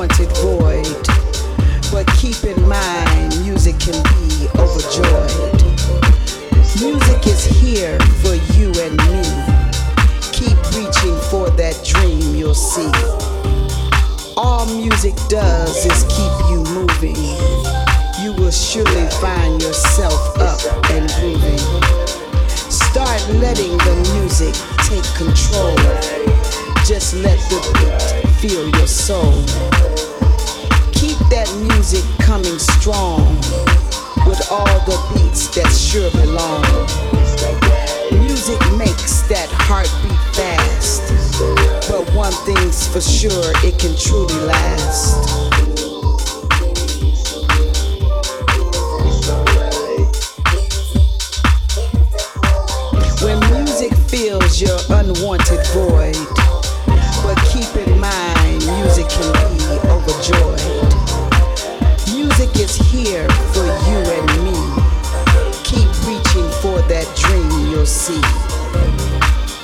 unwanted void. But keep in mind, music can be overjoyed. Music is here for you and me. Keep reaching for that dream you'll see. All music does is keep you moving. You will surely find yourself up and grooving. Start letting the music take control. Just let the beat feel your soul. That music coming strong with all the beats that sure belong. Music makes that heartbeat fast, but one thing's for sure, it can truly last. When music fills your unwanted void, but keep in mind, music can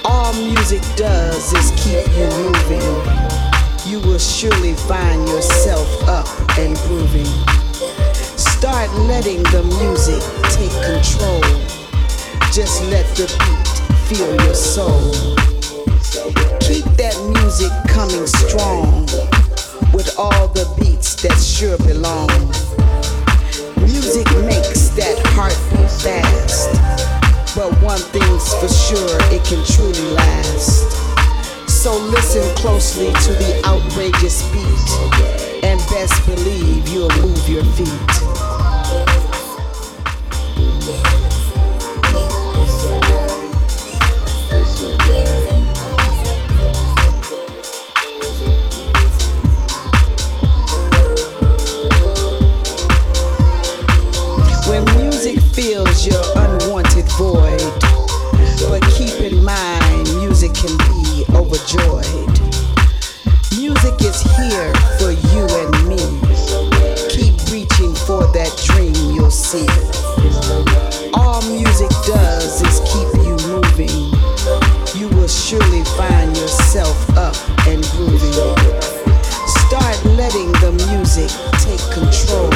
All music does is keep you moving. You will surely find yourself up and grooving. Start letting the music take control. Just let the beat feel your soul. Keep that music coming strong with all the beats that sure belong. Music makes that heartbeat fast, but one thing's for sure, it can truly last. So listen closely to the outrageous beat, and best believe you'll move your feet. All music does is keep you moving. You will surely find yourself up and grooving. Start letting the music take control.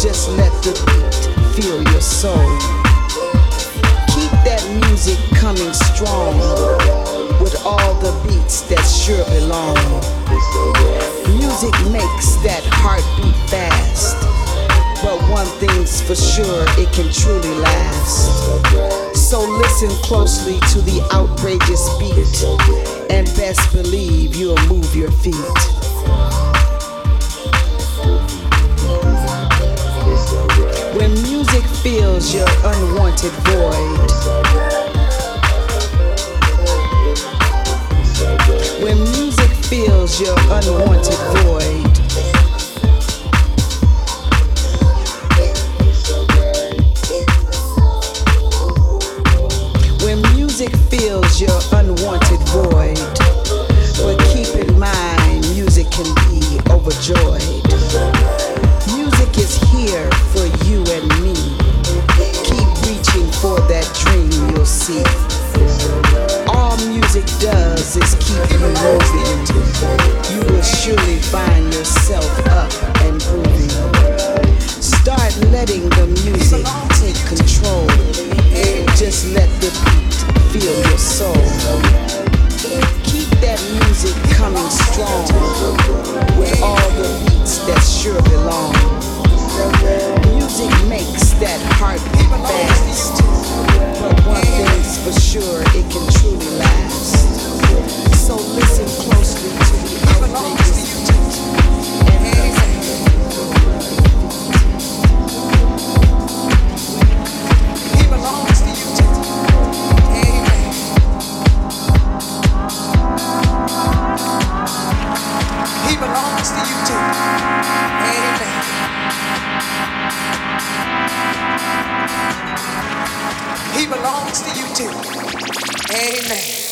Just let the beat feel your soul. Keep that music coming strong with all the beats that sure belong. Music makes that heartbeat fast, one thing's for sure, it can truly last. So listen closely to the outrageous beat, and best believe you'll move your feet. When music fills your unwanted void. When music fills your unwanted void. Fills your unwanted void. But keep in mind, music can be overjoyed. Music is here for you and me. Keep reaching for that dream you'll see. All music does is keep you moving. You will surely find yourself up and grooving. Start letting the music take control. Just let the feel your soul. Keep that music coming strong with all the beats that sure belong. Music makes that heartbeat fast, but one thing's for sure, it can truly last. So listen closely to the outrageous He belongs to you too. Amen.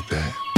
like that.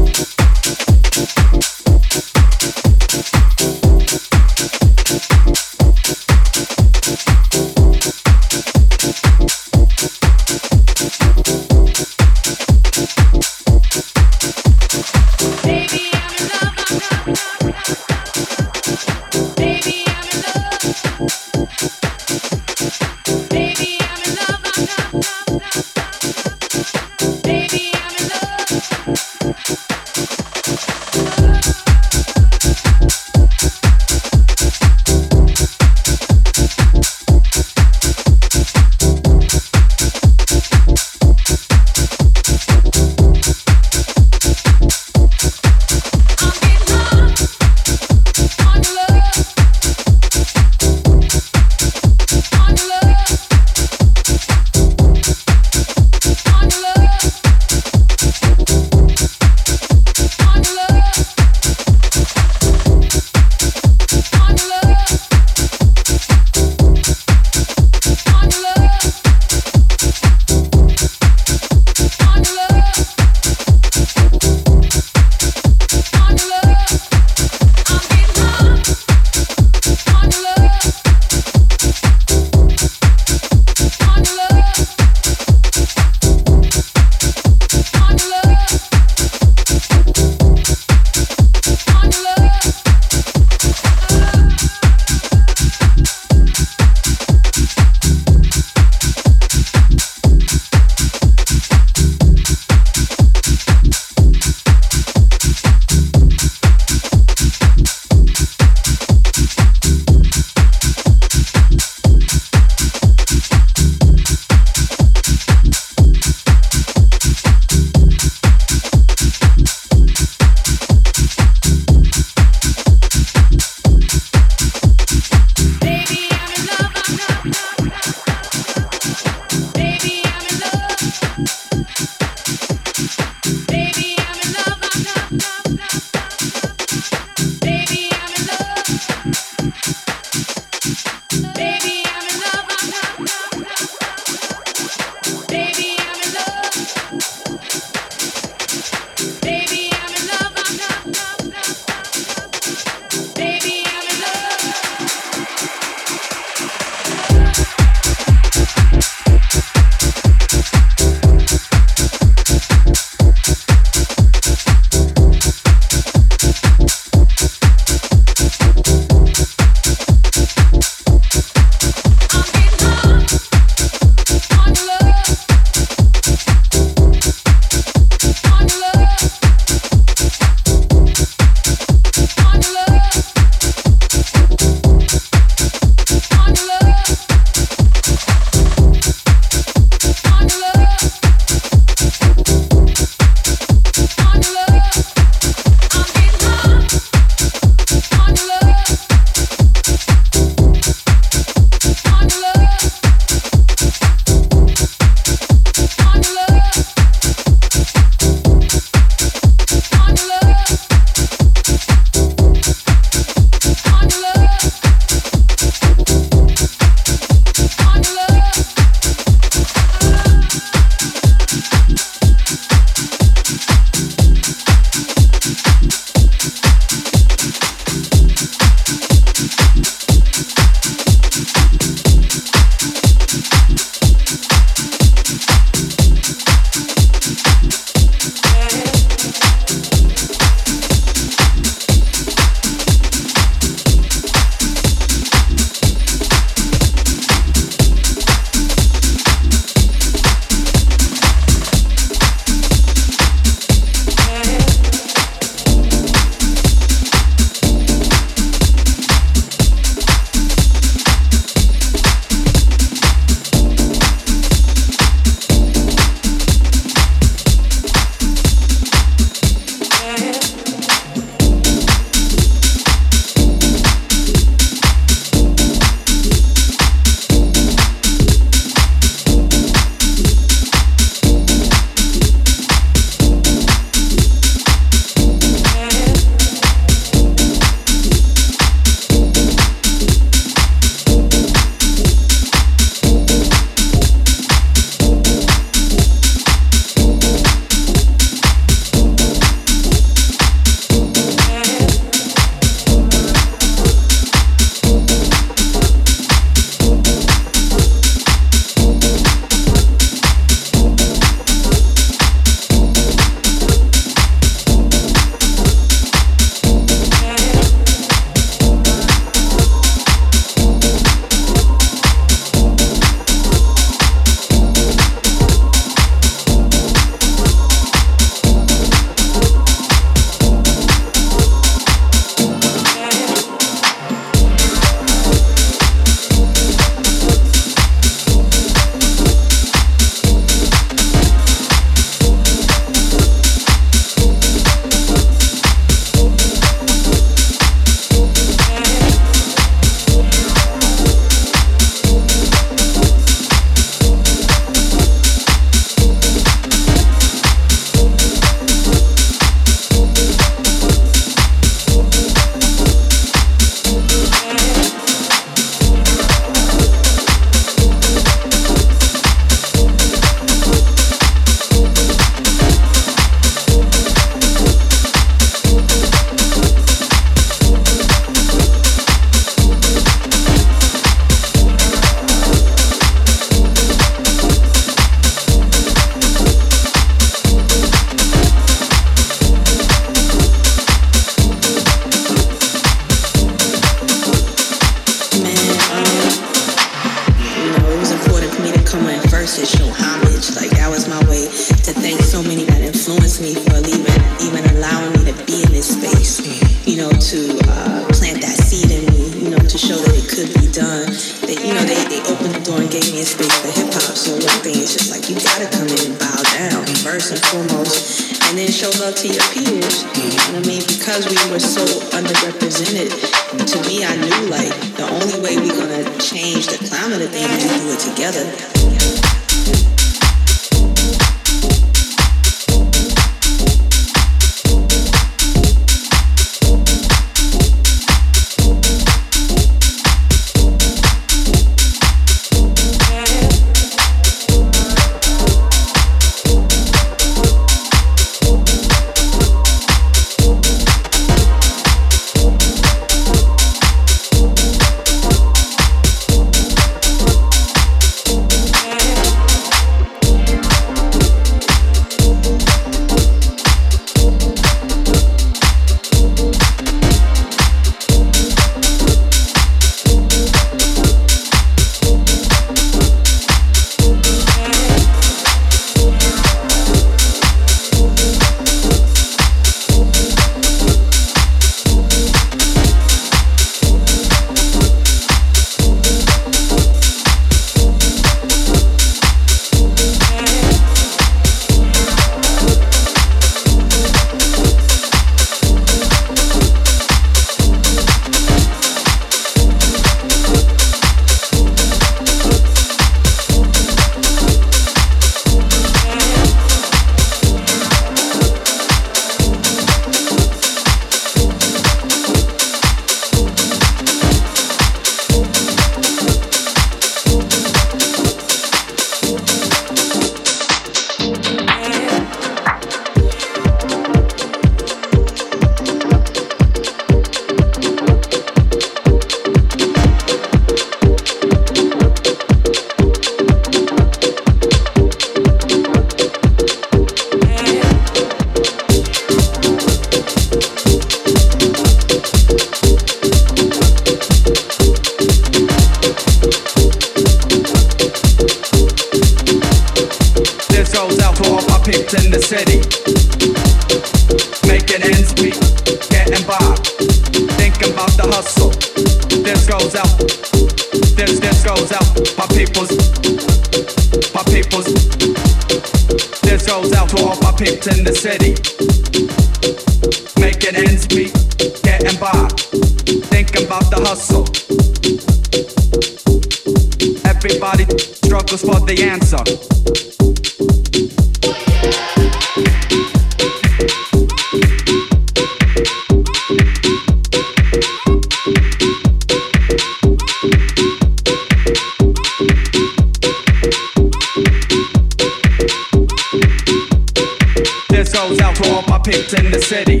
goes out to all my peeps in the city.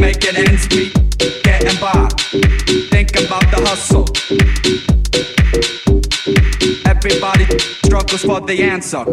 Making ends meet, getting by, thinking about the hustle. Everybody struggles for the answer.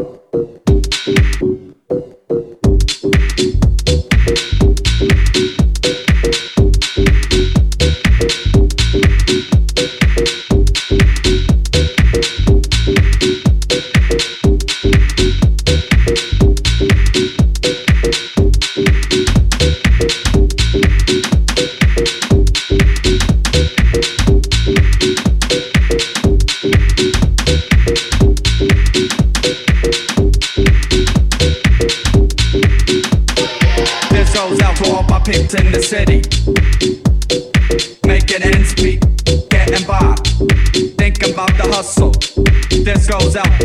the city, making ends meet, getting by. Thinking about the hustle. This goes out.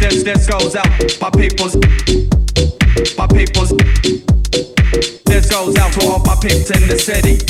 This this goes out. My people's, my people's. This goes out to all my peeps in the city.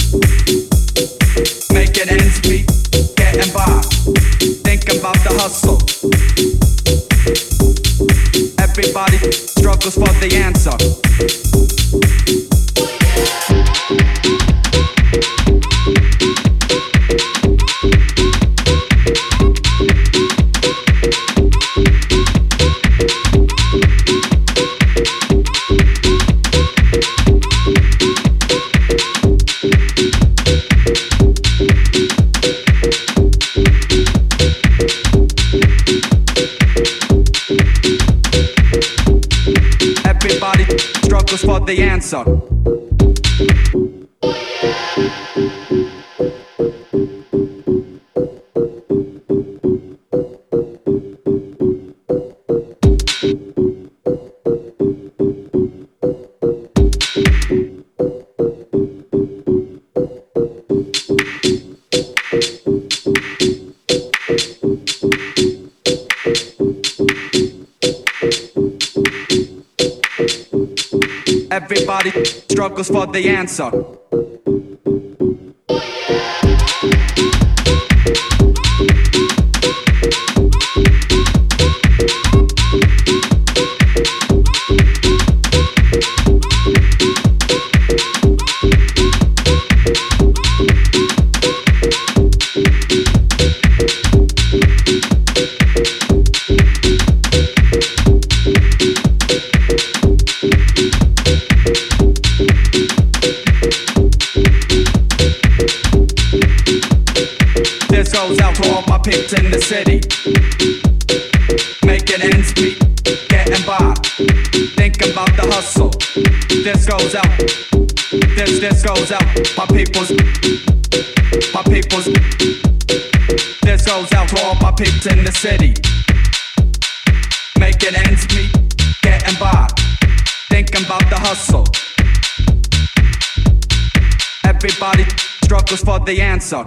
the answer. Everybody struggles for the answer. In the city. Making ends meet, getting by, thinking about the hustle. This goes out, this this goes out, my peoples, my peoples. This goes out to all my peeps in the city. Making ends meet, getting by, thinking about the hustle. Everybody struggles for the answer.